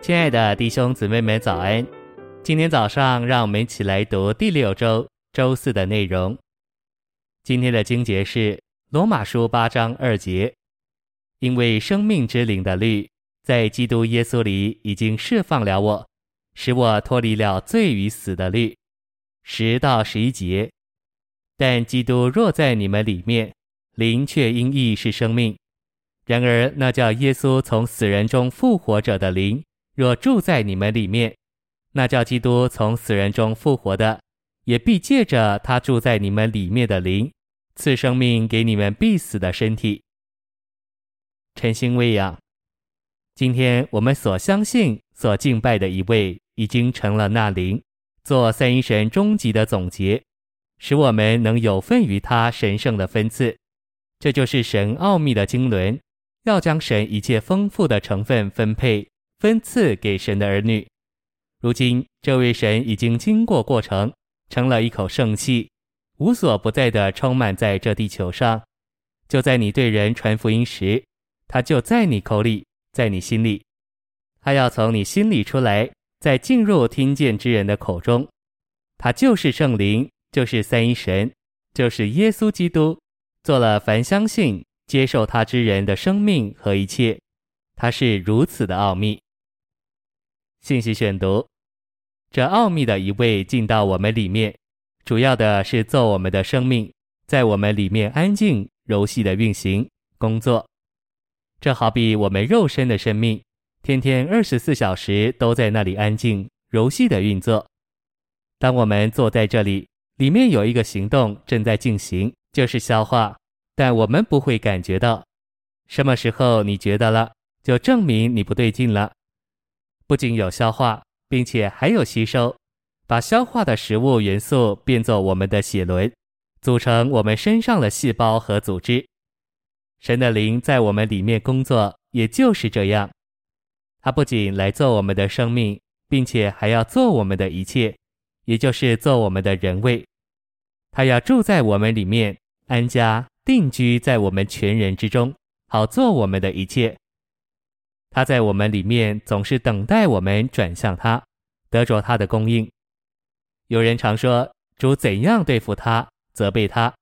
亲爱的弟兄姊妹们，早安！今天早上，让我们一起来读第六周周四的内容。今天的经节是罗马书八章二节，因为生命之灵的律在基督耶稣里已经释放了我，使我脱离了罪与死的律。十到十一节，但基督若在你们里面，灵却因义是生命。然而那叫耶稣从死人中复活者的灵。若住在你们里面，那叫基督从死人中复活的，也必借着他住在你们里面的灵，赐生命给你们必死的身体。晨星喂养，今天我们所相信、所敬拜的一位，已经成了那灵，做三一神终极的总结，使我们能有份于他神圣的分赐。这就是神奥秘的经纶，要将神一切丰富的成分分配。分赐给神的儿女。如今，这位神已经经过过程，成了一口圣气，无所不在的充满在这地球上。就在你对人传福音时，他就在你口里，在你心里。他要从你心里出来，再进入听见之人的口中。他就是圣灵，就是三一神，就是耶稣基督，做了凡相信、接受他之人的生命和一切。他是如此的奥秘。信息选读：这奥秘的一位进到我们里面，主要的是做我们的生命，在我们里面安静柔细的运行工作。这好比我们肉身的生命，天天二十四小时都在那里安静柔细的运作。当我们坐在这里，里面有一个行动正在进行，就是消化，但我们不会感觉到。什么时候你觉得了，就证明你不对劲了。不仅有消化，并且还有吸收，把消化的食物元素变作我们的血轮，组成我们身上的细胞和组织。神的灵在我们里面工作，也就是这样。他不仅来做我们的生命，并且还要做我们的一切，也就是做我们的人位。他要住在我们里面，安家定居在我们全人之中，好做我们的一切。他在我们里面总是等待我们转向他，得着他的供应。有人常说主怎样对付他，责备他，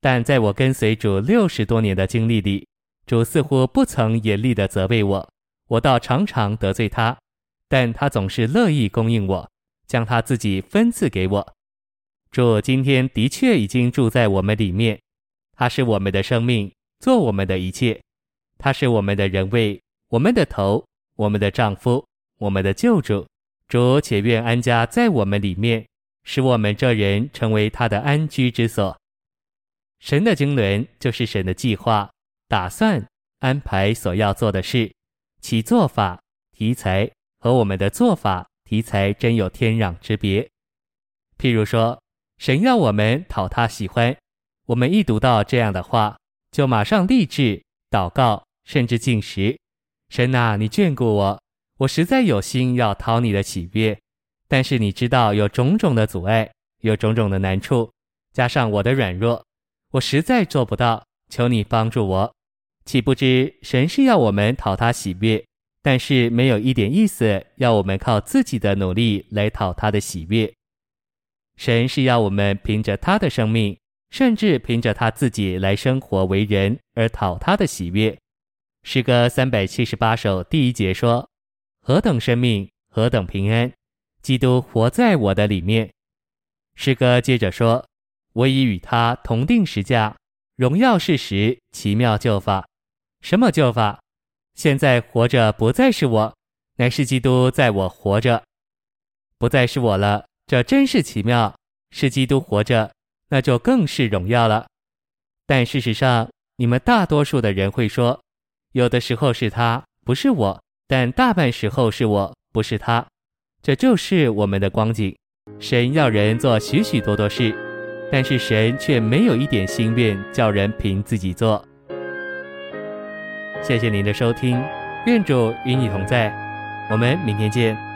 但在我跟随主六十多年的经历里，主似乎不曾严厉地责备我，我倒常常得罪他，但他总是乐意供应我，将他自己分赐给我。主今天的确已经住在我们里面，他是我们的生命，做我们的一切，他是我们的人位。我们的头，我们的丈夫，我们的救主，主且愿安家在我们里面，使我们这人成为他的安居之所。神的经纶就是神的计划、打算、安排所要做的事，其做法、题材和我们的做法、题材真有天壤之别。譬如说，神要我们讨他喜欢，我们一读到这样的话，就马上立志祷告，甚至进食。神啊，你眷顾我，我实在有心要讨你的喜悦，但是你知道有种种的阻碍，有种种的难处，加上我的软弱，我实在做不到。求你帮助我。岂不知神是要我们讨他喜悦，但是没有一点意思要我们靠自己的努力来讨他的喜悦。神是要我们凭着他的生命，甚至凭着他自己来生活为人而讨他的喜悦。诗歌三百七十八首第一节说：“何等生命，何等平安！基督活在我的里面。”诗歌接着说：“我已与他同钉十架，荣耀事实，奇妙救法。什么救法？现在活着不再是我，乃是基督在我活着。不再是我了，这真是奇妙。是基督活着，那就更是荣耀了。但事实上，你们大多数的人会说。”有的时候是他，不是我；但大半时候是我，不是他。这就是我们的光景。神要人做许许多多事，但是神却没有一点心愿叫人凭自己做。谢谢您的收听，愿主与你同在，我们明天见。